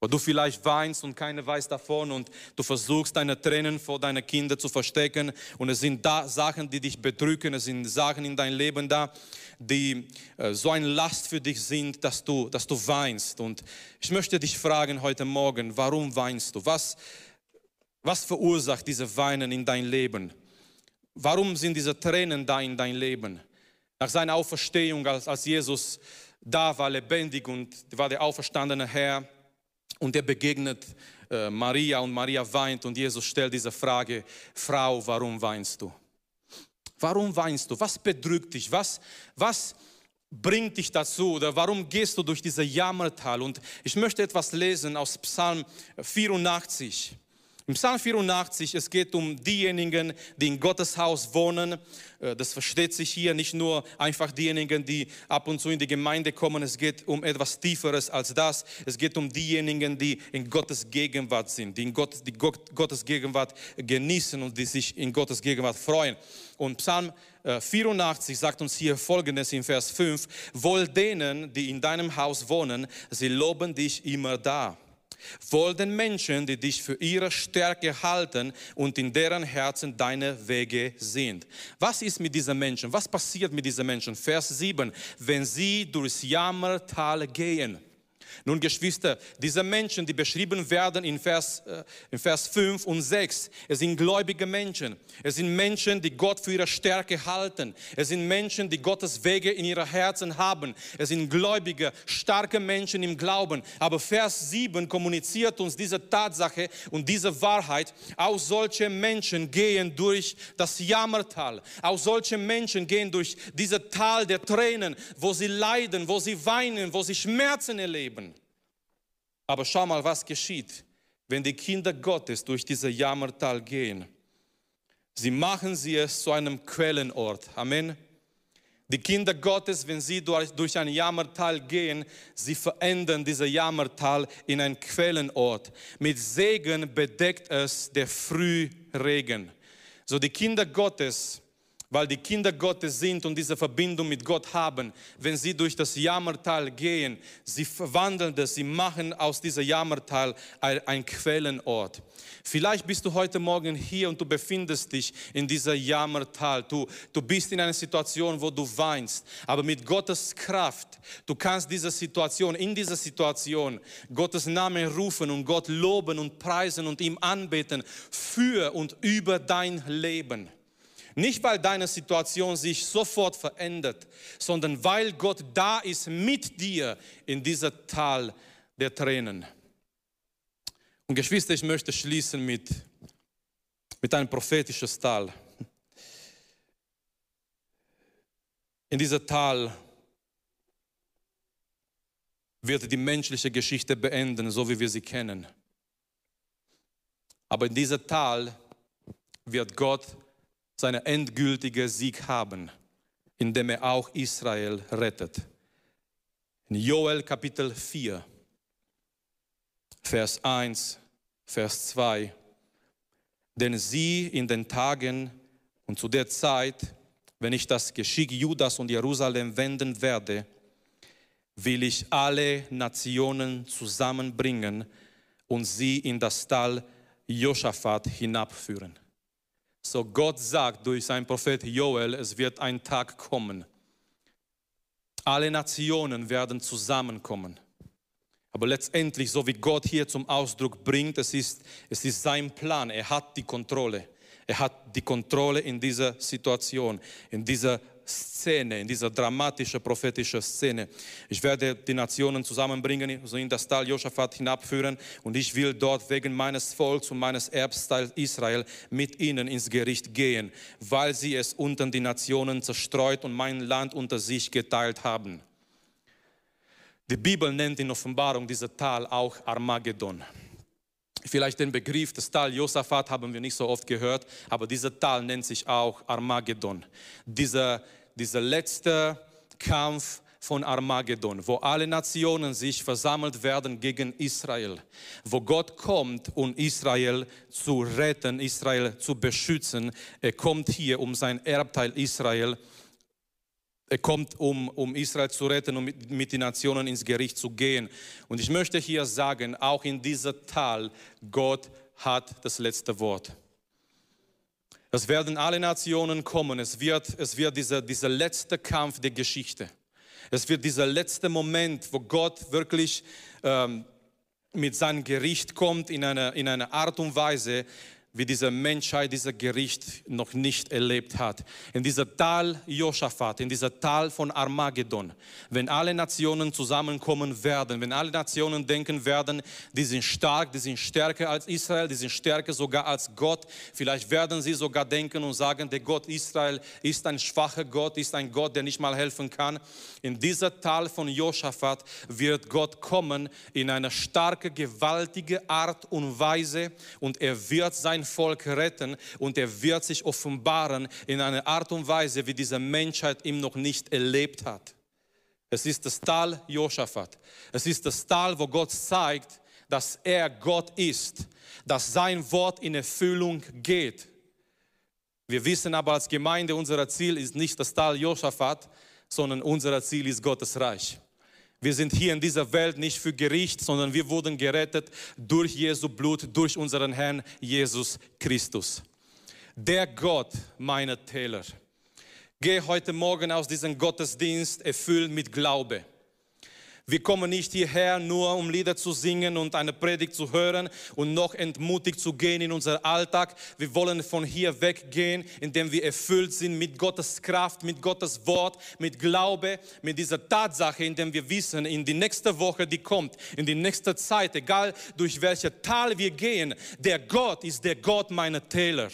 Wo du vielleicht weinst und keiner weiß davon und du versuchst deine Tränen vor deinen Kindern zu verstecken und es sind da Sachen, die dich bedrücken, es sind Sachen in dein Leben da, die äh, so eine Last für dich sind, dass du, dass du weinst. Und ich möchte dich fragen heute Morgen, warum weinst du? Was, was verursacht diese Weinen in dein Leben? Warum sind diese Tränen da in dein Leben? Nach seiner Auferstehung, als, als Jesus da war, lebendig und war der auferstandene Herr, und er begegnet äh, Maria und Maria weint und Jesus stellt diese Frage, Frau, warum weinst du? Warum weinst du? Was bedrückt dich? Was, was bringt dich dazu oder warum gehst du durch diese Jammertal? Und ich möchte etwas lesen aus Psalm 84. Im Psalm 84, es geht um diejenigen, die in Gottes Haus wohnen. Äh, das versteht sich hier nicht nur einfach diejenigen, die ab und zu in die Gemeinde kommen. Es geht um etwas Tieferes als das. Es geht um diejenigen, die in Gottes Gegenwart sind, die, in Gott, die Gottes Gegenwart genießen und die sich in Gottes Gegenwart freuen. Und Psalm 84 äh, sagt uns hier Folgendes in Vers 5. Wohl denen, die in deinem Haus wohnen, sie loben dich immer da. Wohl den Menschen, die dich für ihre Stärke halten und in deren Herzen deine Wege sind. Was ist mit diesen Menschen? Was passiert mit diesen Menschen? Vers 7. Wenn sie durchs Jammertal gehen. Nun, Geschwister, diese Menschen, die beschrieben werden in Vers, äh, in Vers 5 und 6, es sind gläubige Menschen. Es sind Menschen, die Gott für ihre Stärke halten. Es sind Menschen, die Gottes Wege in ihren Herzen haben. Es sind gläubige, starke Menschen im Glauben. Aber Vers 7 kommuniziert uns diese Tatsache und diese Wahrheit. Auch solche Menschen gehen durch das Jammertal. Auch solche Menschen gehen durch dieses Tal der Tränen, wo sie leiden, wo sie weinen, wo sie Schmerzen erleben. Aber schau mal, was geschieht, wenn die Kinder Gottes durch diese Jammertal gehen. Sie machen sie es zu einem Quellenort. Amen. Die Kinder Gottes, wenn sie durch ein Jammertal gehen, sie verändern diese Jammertal in ein Quellenort. Mit Segen bedeckt es der Frühregen. So die Kinder Gottes weil die Kinder Gottes sind und diese Verbindung mit Gott haben, wenn sie durch das Jammertal gehen, sie verwandeln das, sie machen aus diesem Jammertal ein Quellenort. Vielleicht bist du heute Morgen hier und du befindest dich in dieser Jammertal. Du, du bist in einer Situation, wo du weinst, aber mit Gottes Kraft, du kannst diese Situation, in dieser Situation Gottes Namen rufen und Gott loben und preisen und ihm anbeten für und über dein Leben. Nicht, weil deine Situation sich sofort verändert, sondern weil Gott da ist mit dir in dieser Tal der Tränen. Und Geschwister, ich möchte schließen mit, mit einem prophetischen Tal. In dieser Tal wird die menschliche Geschichte beenden, so wie wir sie kennen. Aber in dieser Tal wird Gott seinen endgültigen Sieg haben, indem er auch Israel rettet. In Joel Kapitel 4, Vers 1, Vers 2. Denn sie in den Tagen und zu der Zeit, wenn ich das Geschick Judas und Jerusalem wenden werde, will ich alle Nationen zusammenbringen und sie in das Tal Josaphat hinabführen. So Gott sagt durch seinen Prophet Joel, es wird ein Tag kommen. Alle Nationen werden zusammenkommen. Aber letztendlich, so wie Gott hier zum Ausdruck bringt, es ist, es ist sein Plan. Er hat die Kontrolle. Er hat die Kontrolle in dieser Situation, in dieser Szene, in dieser dramatischen prophetischen Szene. Ich werde die Nationen zusammenbringen, so in das Tal Josaphat hinabführen und ich will dort wegen meines Volks und meines Erbsteils Israel mit ihnen ins Gericht gehen, weil sie es unter die Nationen zerstreut und mein Land unter sich geteilt haben. Die Bibel nennt in Offenbarung dieses Tal auch Armageddon. Vielleicht den Begriff des Tal Josaphat haben wir nicht so oft gehört, aber dieser Tal nennt sich auch Armageddon. Dieser, dieser letzte Kampf von Armageddon, wo alle Nationen sich versammelt werden gegen Israel, wo Gott kommt, um Israel zu retten, Israel zu beschützen. Er kommt hier, um sein Erbteil Israel zu er kommt, um, um Israel zu retten und mit, mit den Nationen ins Gericht zu gehen. Und ich möchte hier sagen, auch in dieser Tal, Gott hat das letzte Wort. Es werden alle Nationen kommen. Es wird, es wird dieser, dieser letzte Kampf der Geschichte. Es wird dieser letzte Moment, wo Gott wirklich ähm, mit seinem Gericht kommt in einer, in einer Art und Weise, wie diese Menschheit dieser Gericht noch nicht erlebt hat. In dieser Tal Josaphat, in dieser Tal von Armageddon, wenn alle Nationen zusammenkommen werden, wenn alle Nationen denken werden, die sind stark, die sind stärker als Israel, die sind stärker sogar als Gott. Vielleicht werden sie sogar denken und sagen, der Gott Israel ist ein schwacher Gott, ist ein Gott, der nicht mal helfen kann. In dieser Tal von Josaphat wird Gott kommen in einer starke, gewaltige Art und Weise und er wird sein Volk retten und er wird sich offenbaren in einer Art und Weise, wie diese Menschheit ihm noch nicht erlebt hat. Es ist das Tal Josaphat. Es ist das Tal, wo Gott zeigt, dass er Gott ist, dass sein Wort in Erfüllung geht. Wir wissen aber als Gemeinde, unser Ziel ist nicht das Tal Josaphat, sondern unser Ziel ist Gottes Reich. Wir sind hier in dieser Welt nicht für Gericht, sondern wir wurden gerettet durch Jesu Blut, durch unseren Herrn Jesus Christus. Der Gott meiner Täler. Geh heute Morgen aus diesem Gottesdienst erfüllt mit Glaube wir kommen nicht hierher nur, um Lieder zu singen und eine Predigt zu hören und noch entmutigt zu gehen in unser Alltag. Wir wollen von hier weggehen, indem wir erfüllt sind mit Gottes Kraft, mit Gottes Wort, mit Glaube, mit dieser Tatsache, indem wir wissen, in die nächste Woche, die kommt, in die nächste Zeit, egal durch welche Tal wir gehen, der Gott ist der Gott meiner Täler.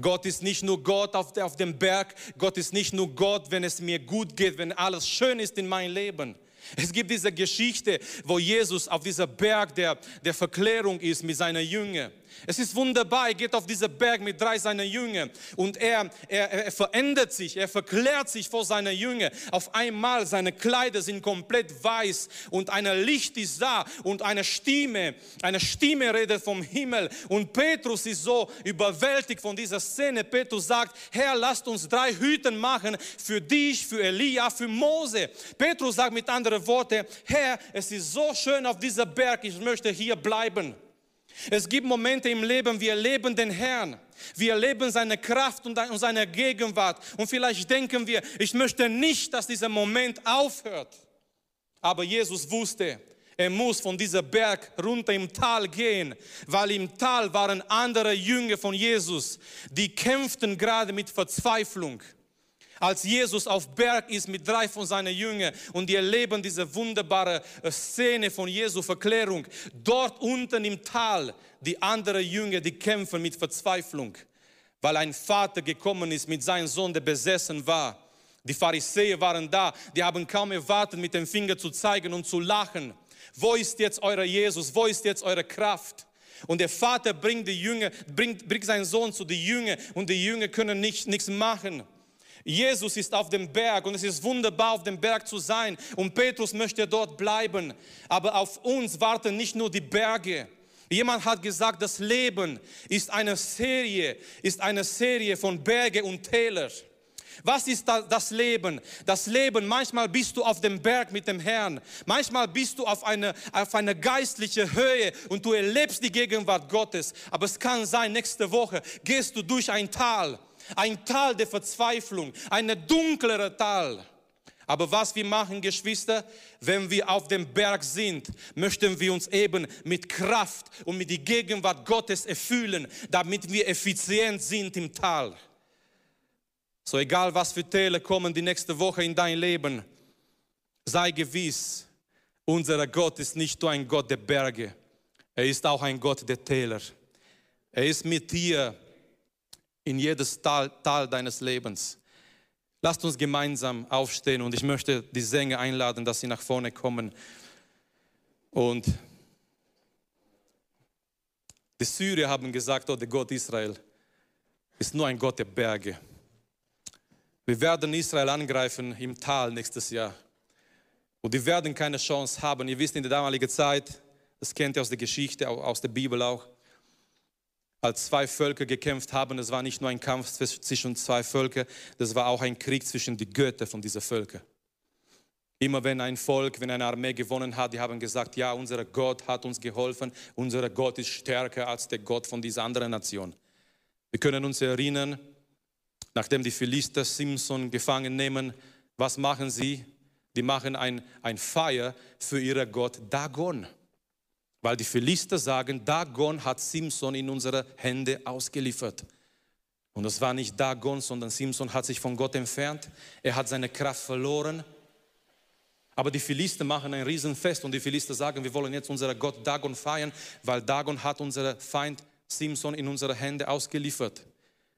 Gott ist nicht nur Gott auf dem Berg, Gott ist nicht nur Gott, wenn es mir gut geht, wenn alles schön ist in meinem Leben. Es gibt diese Geschichte, wo Jesus auf dieser Berg der, der Verklärung ist mit seiner Jünger. Es ist wunderbar, er geht auf diesen Berg mit drei seiner Jünger und er, er, er verändert sich, er verklärt sich vor seiner Jünger. Auf einmal seine Kleider sind komplett weiß und ein Licht ist da und eine Stimme, eine Stimme redet vom Himmel und Petrus ist so überwältigt von dieser Szene. Petrus sagt, Herr, lasst uns drei Hüten machen für dich, für Elia, für Mose. Petrus sagt mit anderen Worten, Herr, es ist so schön auf dieser Berg, ich möchte hier bleiben. Es gibt Momente im Leben, wir erleben den Herrn. Wir erleben seine Kraft und seine Gegenwart. Und vielleicht denken wir, ich möchte nicht, dass dieser Moment aufhört. Aber Jesus wusste, er muss von diesem Berg runter im Tal gehen, weil im Tal waren andere Jünger von Jesus, die kämpften gerade mit Verzweiflung als Jesus auf Berg ist mit drei von seinen Jüngern und die erleben diese wunderbare äh, Szene von Jesu Verklärung. Dort unten im Tal, die anderen Jünger, die kämpfen mit Verzweiflung, weil ein Vater gekommen ist mit seinem Sohn, der besessen war. Die Pharisäer waren da, die haben kaum erwartet, mit dem Finger zu zeigen und zu lachen. Wo ist jetzt euer Jesus? Wo ist jetzt eure Kraft? Und der Vater bringt die Jünger, bringt, bringt seinen Sohn zu den Jüngern und die Jünger können nicht, nichts machen. Jesus ist auf dem Berg und es ist wunderbar, auf dem Berg zu sein. Und Petrus möchte dort bleiben. Aber auf uns warten nicht nur die Berge. Jemand hat gesagt, das Leben ist eine Serie, ist eine Serie von Berge und Täler. Was ist das Leben? Das Leben, manchmal bist du auf dem Berg mit dem Herrn, manchmal bist du auf eine, auf eine geistliche Höhe und du erlebst die Gegenwart Gottes. Aber es kann sein, nächste Woche gehst du durch ein Tal, ein Tal der Verzweiflung, eine dunklere Tal. Aber was wir machen, Geschwister, wenn wir auf dem Berg sind, möchten wir uns eben mit Kraft und mit der Gegenwart Gottes erfüllen, damit wir effizient sind im Tal. So egal was für Täler kommen die nächste Woche in dein Leben, sei gewiss, unser Gott ist nicht nur ein Gott der Berge, er ist auch ein Gott der Täler. Er ist mit dir in jedes Tal, Tal deines Lebens. Lasst uns gemeinsam aufstehen und ich möchte die Sänger einladen, dass sie nach vorne kommen. Und die Syrer haben gesagt, oh, der Gott Israel ist nur ein Gott der Berge. Wir werden Israel angreifen im Tal nächstes Jahr. Und die werden keine Chance haben. Ihr wisst, in der damaligen Zeit, das kennt ihr aus der Geschichte, aus der Bibel auch, als zwei Völker gekämpft haben, es war nicht nur ein Kampf zwischen zwei Völkern, das war auch ein Krieg zwischen den Göttern von diesen Völkern. Immer wenn ein Volk, wenn eine Armee gewonnen hat, die haben gesagt, ja, unser Gott hat uns geholfen, unser Gott ist stärker als der Gott von dieser anderen Nation. Wir können uns erinnern, Nachdem die Philister Simson gefangen nehmen, was machen sie? Die machen ein, ein Feier für ihren Gott Dagon. Weil die Philister sagen, Dagon hat Simson in unsere Hände ausgeliefert. Und es war nicht Dagon, sondern Simson hat sich von Gott entfernt. Er hat seine Kraft verloren. Aber die Philister machen ein Riesenfest und die Philister sagen, wir wollen jetzt unseren Gott Dagon feiern, weil Dagon hat unseren Feind Simson in unsere Hände ausgeliefert.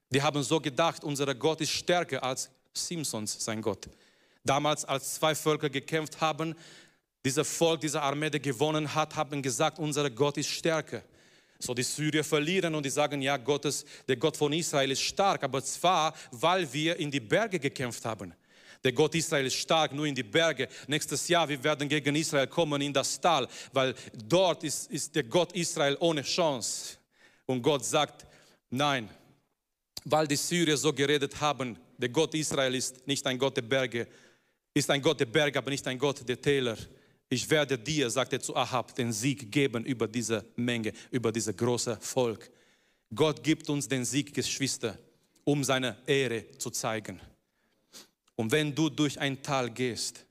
Die haben so gedacht, unser Gott ist stärker als Simpsons, sein Gott. Damals, als zwei Völker gekämpft haben, dieser Volk, diese Armee, der gewonnen hat, haben gesagt, unser Gott ist stärker. So die Syrier verlieren und die sagen, ja, Gottes, der Gott von Israel ist stark, aber zwar, weil wir in die Berge gekämpft haben. Der Gott Israel ist stark, nur in die Berge. Nächstes Jahr, wir werden gegen Israel kommen in das Tal, weil dort ist, ist der Gott Israel ohne Chance. Und Gott sagt, nein, weil die Syrier so geredet haben, der Gott Israel ist nicht ein Gott der Berge, ist ein Gott der Berge, aber nicht ein Gott der Täler. Ich werde dir, sagt er zu Ahab, den Sieg geben über diese Menge, über dieses große Volk. Gott gibt uns den Sieg, Geschwister, um seine Ehre zu zeigen. Und wenn du durch ein Tal gehst,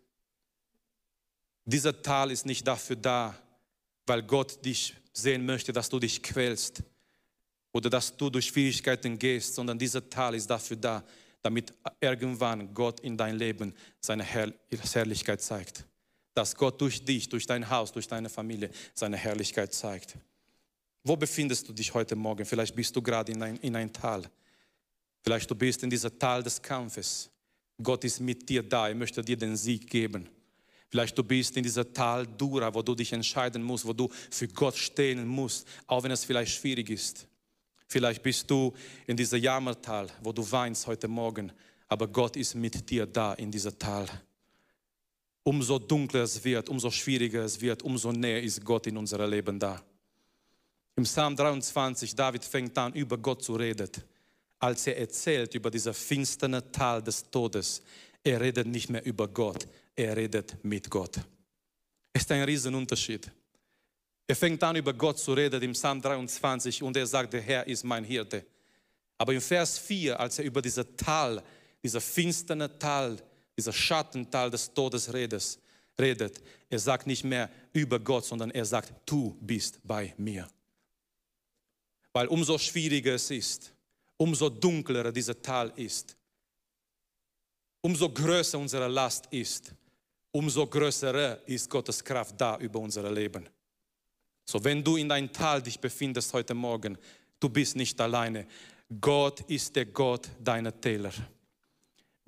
dieser Tal ist nicht dafür da, weil Gott dich sehen möchte, dass du dich quälst, oder dass du durch Schwierigkeiten gehst, sondern dieser Tal ist dafür da, damit irgendwann Gott in dein Leben seine Herr Herrlichkeit zeigt. Dass Gott durch dich, durch dein Haus, durch deine Familie seine Herrlichkeit zeigt. Wo befindest du dich heute Morgen? Vielleicht bist du gerade in ein, in ein Tal. Vielleicht du bist in dieser Tal des Kampfes. Gott ist mit dir da, er möchte dir den Sieg geben. Vielleicht du bist in dieser Tal Dura, wo du dich entscheiden musst, wo du für Gott stehen musst, auch wenn es vielleicht schwierig ist. Vielleicht bist du in dieser Jammertal, wo du weinst heute Morgen, aber Gott ist mit dir da in dieser Tal. Umso dunkler es wird, umso schwieriger es wird, umso näher ist Gott in unserem Leben da. Im Psalm 23, David fängt an, über Gott zu reden. Als er erzählt über dieser finsterne Tal des Todes, er redet nicht mehr über Gott, er redet mit Gott. Es ist ein Riesenunterschied. Er fängt an, über Gott zu reden im Psalm 23 und er sagt, der Herr ist mein Hirte. Aber im Vers 4, als er über dieses Tal, dieser finsterne Tal, dieser Schattental des Todes redet, redet, er sagt nicht mehr über Gott, sondern er sagt, du bist bei mir. Weil umso schwieriger es ist, umso dunkler dieser Tal ist, umso größer unsere Last ist, umso größer ist Gottes Kraft da über unser Leben. So, wenn du in ein Tal dich befindest heute Morgen, du bist nicht alleine. Gott ist der Gott deiner Täler.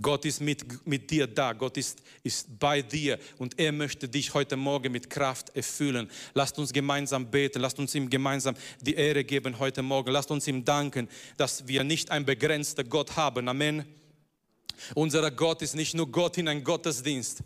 Gott ist mit, mit dir da, Gott ist, ist bei dir und er möchte dich heute Morgen mit Kraft erfüllen. Lasst uns gemeinsam beten, lasst uns ihm gemeinsam die Ehre geben heute Morgen. Lasst uns ihm danken, dass wir nicht ein begrenzter Gott haben. Amen. Unser Gott ist nicht nur Gott in einem Gottesdienst.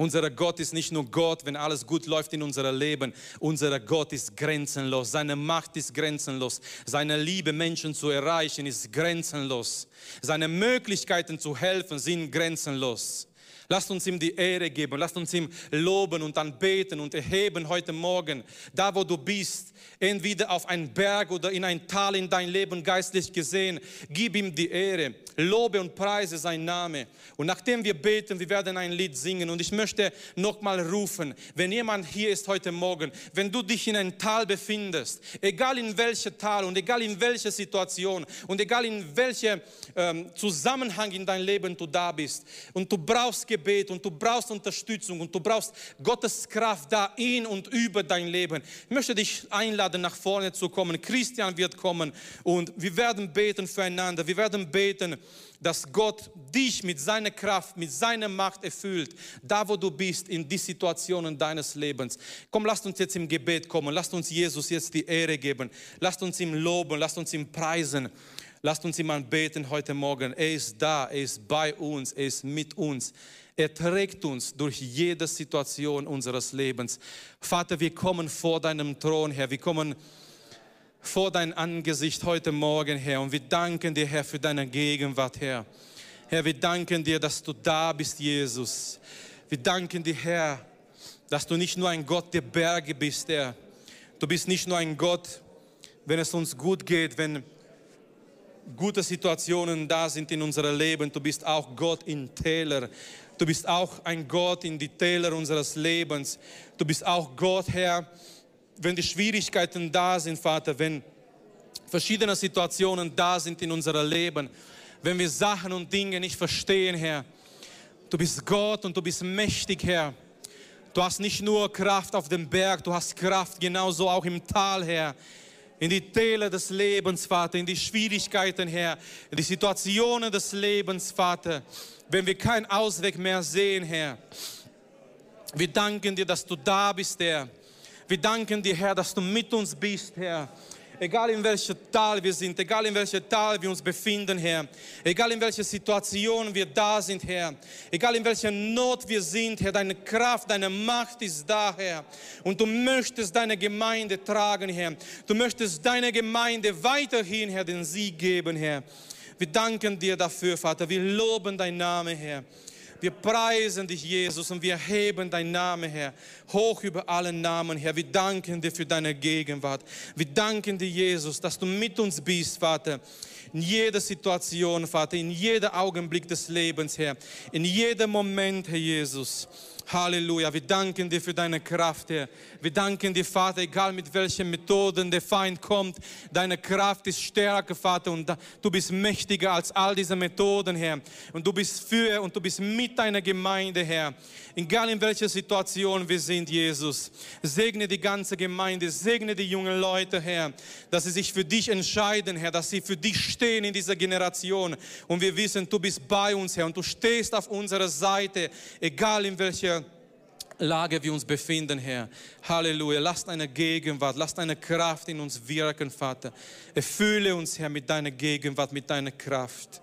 Unser Gott ist nicht nur Gott, wenn alles gut läuft in unserem Leben. Unser Gott ist grenzenlos. Seine Macht ist grenzenlos. Seine Liebe, Menschen zu erreichen, ist grenzenlos. Seine Möglichkeiten zu helfen sind grenzenlos. Lasst uns ihm die Ehre geben, lasst uns ihm loben und dann beten und erheben heute Morgen, da wo du bist, entweder auf einen Berg oder in ein Tal in dein Leben geistlich gesehen. Gib ihm die Ehre, lobe und preise sein Name. Und nachdem wir beten, wir werden ein Lied singen. Und ich möchte nochmal rufen, wenn jemand hier ist heute Morgen, wenn du dich in ein Tal befindest, egal in welchem Tal und egal in welcher Situation und egal in welchem ähm, Zusammenhang in dein Leben du da bist und du brauchst Gebet und du brauchst Unterstützung und du brauchst Gottes Kraft da in und über dein Leben. Ich möchte dich einladen, einladen, nach vorne zu kommen. Christian wird kommen und wir werden beten füreinander. Wir werden beten, dass Gott dich mit seiner Kraft, mit seiner Macht erfüllt, da wo du bist, in die Situationen deines Lebens. Komm, lasst uns jetzt im Gebet kommen. Lasst uns Jesus jetzt die Ehre geben. Lasst uns ihm loben. Lasst uns ihm preisen. Lasst uns ihm anbeten heute Morgen. Er ist da, er ist bei uns, er ist mit uns. Er trägt uns durch jede Situation unseres Lebens. Vater, wir kommen vor deinem Thron, Herr. Wir kommen vor dein Angesicht heute Morgen, Herr. Und wir danken dir, Herr, für deine Gegenwart, Herr. Herr, wir danken dir, dass du da bist, Jesus. Wir danken dir, Herr, dass du nicht nur ein Gott der Berge bist, Herr. Du bist nicht nur ein Gott, wenn es uns gut geht, wenn gute Situationen da sind in unserem Leben. Du bist auch Gott in Täler. Du bist auch ein Gott in die Täler unseres Lebens. Du bist auch Gott, Herr, wenn die Schwierigkeiten da sind, Vater, wenn verschiedene Situationen da sind in unserem Leben, wenn wir Sachen und Dinge nicht verstehen, Herr. Du bist Gott und du bist mächtig, Herr. Du hast nicht nur Kraft auf dem Berg, du hast Kraft genauso auch im Tal, Herr. In die Täler des Lebens, Vater, in die Schwierigkeiten, Herr, in die Situationen des Lebens, Vater wenn wir keinen Ausweg mehr sehen, Herr. Wir danken dir, dass du da bist, Herr. Wir danken dir, Herr, dass du mit uns bist, Herr. Egal in welchem Tal wir sind, egal in welchem Tal wir uns befinden, Herr. Egal in welcher Situation wir da sind, Herr. Egal in welcher Not wir sind, Herr. Deine Kraft, deine Macht ist da, Herr. Und du möchtest deine Gemeinde tragen, Herr. Du möchtest deine Gemeinde weiterhin, Herr, den Sieg geben, Herr. Wir danken dir dafür, Vater. Wir loben deinen Namen, Herr. Wir preisen dich, Jesus, und wir heben deinen Namen, Herr, hoch über allen Namen, Herr. Wir danken dir für deine Gegenwart. Wir danken dir, Jesus, dass du mit uns bist, Vater. In jeder Situation, Vater, in jedem Augenblick des Lebens, Herr. In jedem Moment, Herr Jesus. Halleluja. Wir danken dir für deine Kraft, Herr. Wir danken dir, Vater, egal mit welchen Methoden der Feind kommt. Deine Kraft ist stärker, Vater, und du bist mächtiger als all diese Methoden, Herr. Und du bist für und du bist mit deiner Gemeinde, Herr. Egal in welcher Situation wir sind, Jesus. Segne die ganze Gemeinde, segne die jungen Leute, Herr, dass sie sich für dich entscheiden, Herr, dass sie für dich stehen in dieser Generation. Und wir wissen, du bist bei uns, Herr, und du stehst auf unserer Seite, egal in welcher Lage wir uns befinden, Herr. Halleluja. Lass deine Gegenwart, lass deine Kraft in uns wirken, Vater. Erfülle uns, Herr, mit deiner Gegenwart, mit deiner Kraft.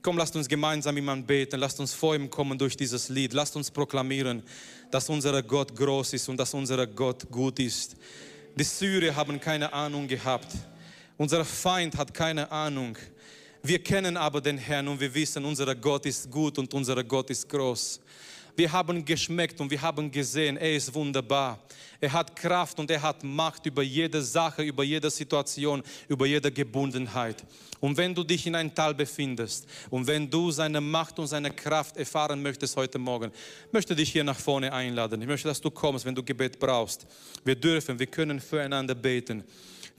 Komm, lasst uns gemeinsam ihm beten. Lasst uns vor ihm kommen durch dieses Lied. Lasst uns proklamieren, dass unser Gott groß ist und dass unser Gott gut ist. Die Syrer haben keine Ahnung gehabt. Unser Feind hat keine Ahnung. Wir kennen aber den Herrn und wir wissen, unser Gott ist gut und unser Gott ist groß. Wir haben geschmeckt und wir haben gesehen, er ist wunderbar. Er hat Kraft und er hat Macht über jede Sache, über jede Situation, über jede Gebundenheit. Und wenn du dich in einem Tal befindest und wenn du seine Macht und seine Kraft erfahren möchtest heute Morgen, möchte dich hier nach vorne einladen. Ich möchte, dass du kommst, wenn du Gebet brauchst. Wir dürfen, wir können füreinander beten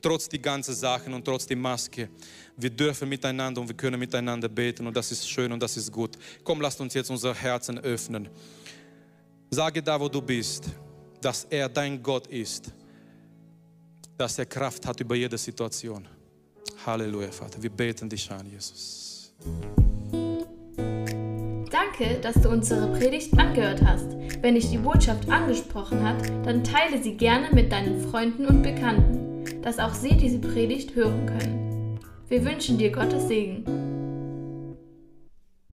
trotz die ganzen Sachen und trotz die Maske. Wir dürfen miteinander und wir können miteinander beten und das ist schön und das ist gut. Komm, lasst uns jetzt unser Herzen öffnen. Sage da, wo du bist, dass er dein Gott ist, dass er Kraft hat über jede Situation. Halleluja, Vater. Wir beten dich an, Jesus. Danke, dass du unsere Predigt angehört hast. Wenn dich die Botschaft angesprochen hat, dann teile sie gerne mit deinen Freunden und Bekannten dass auch sie diese Predigt hören können. Wir wünschen dir Gottes Segen.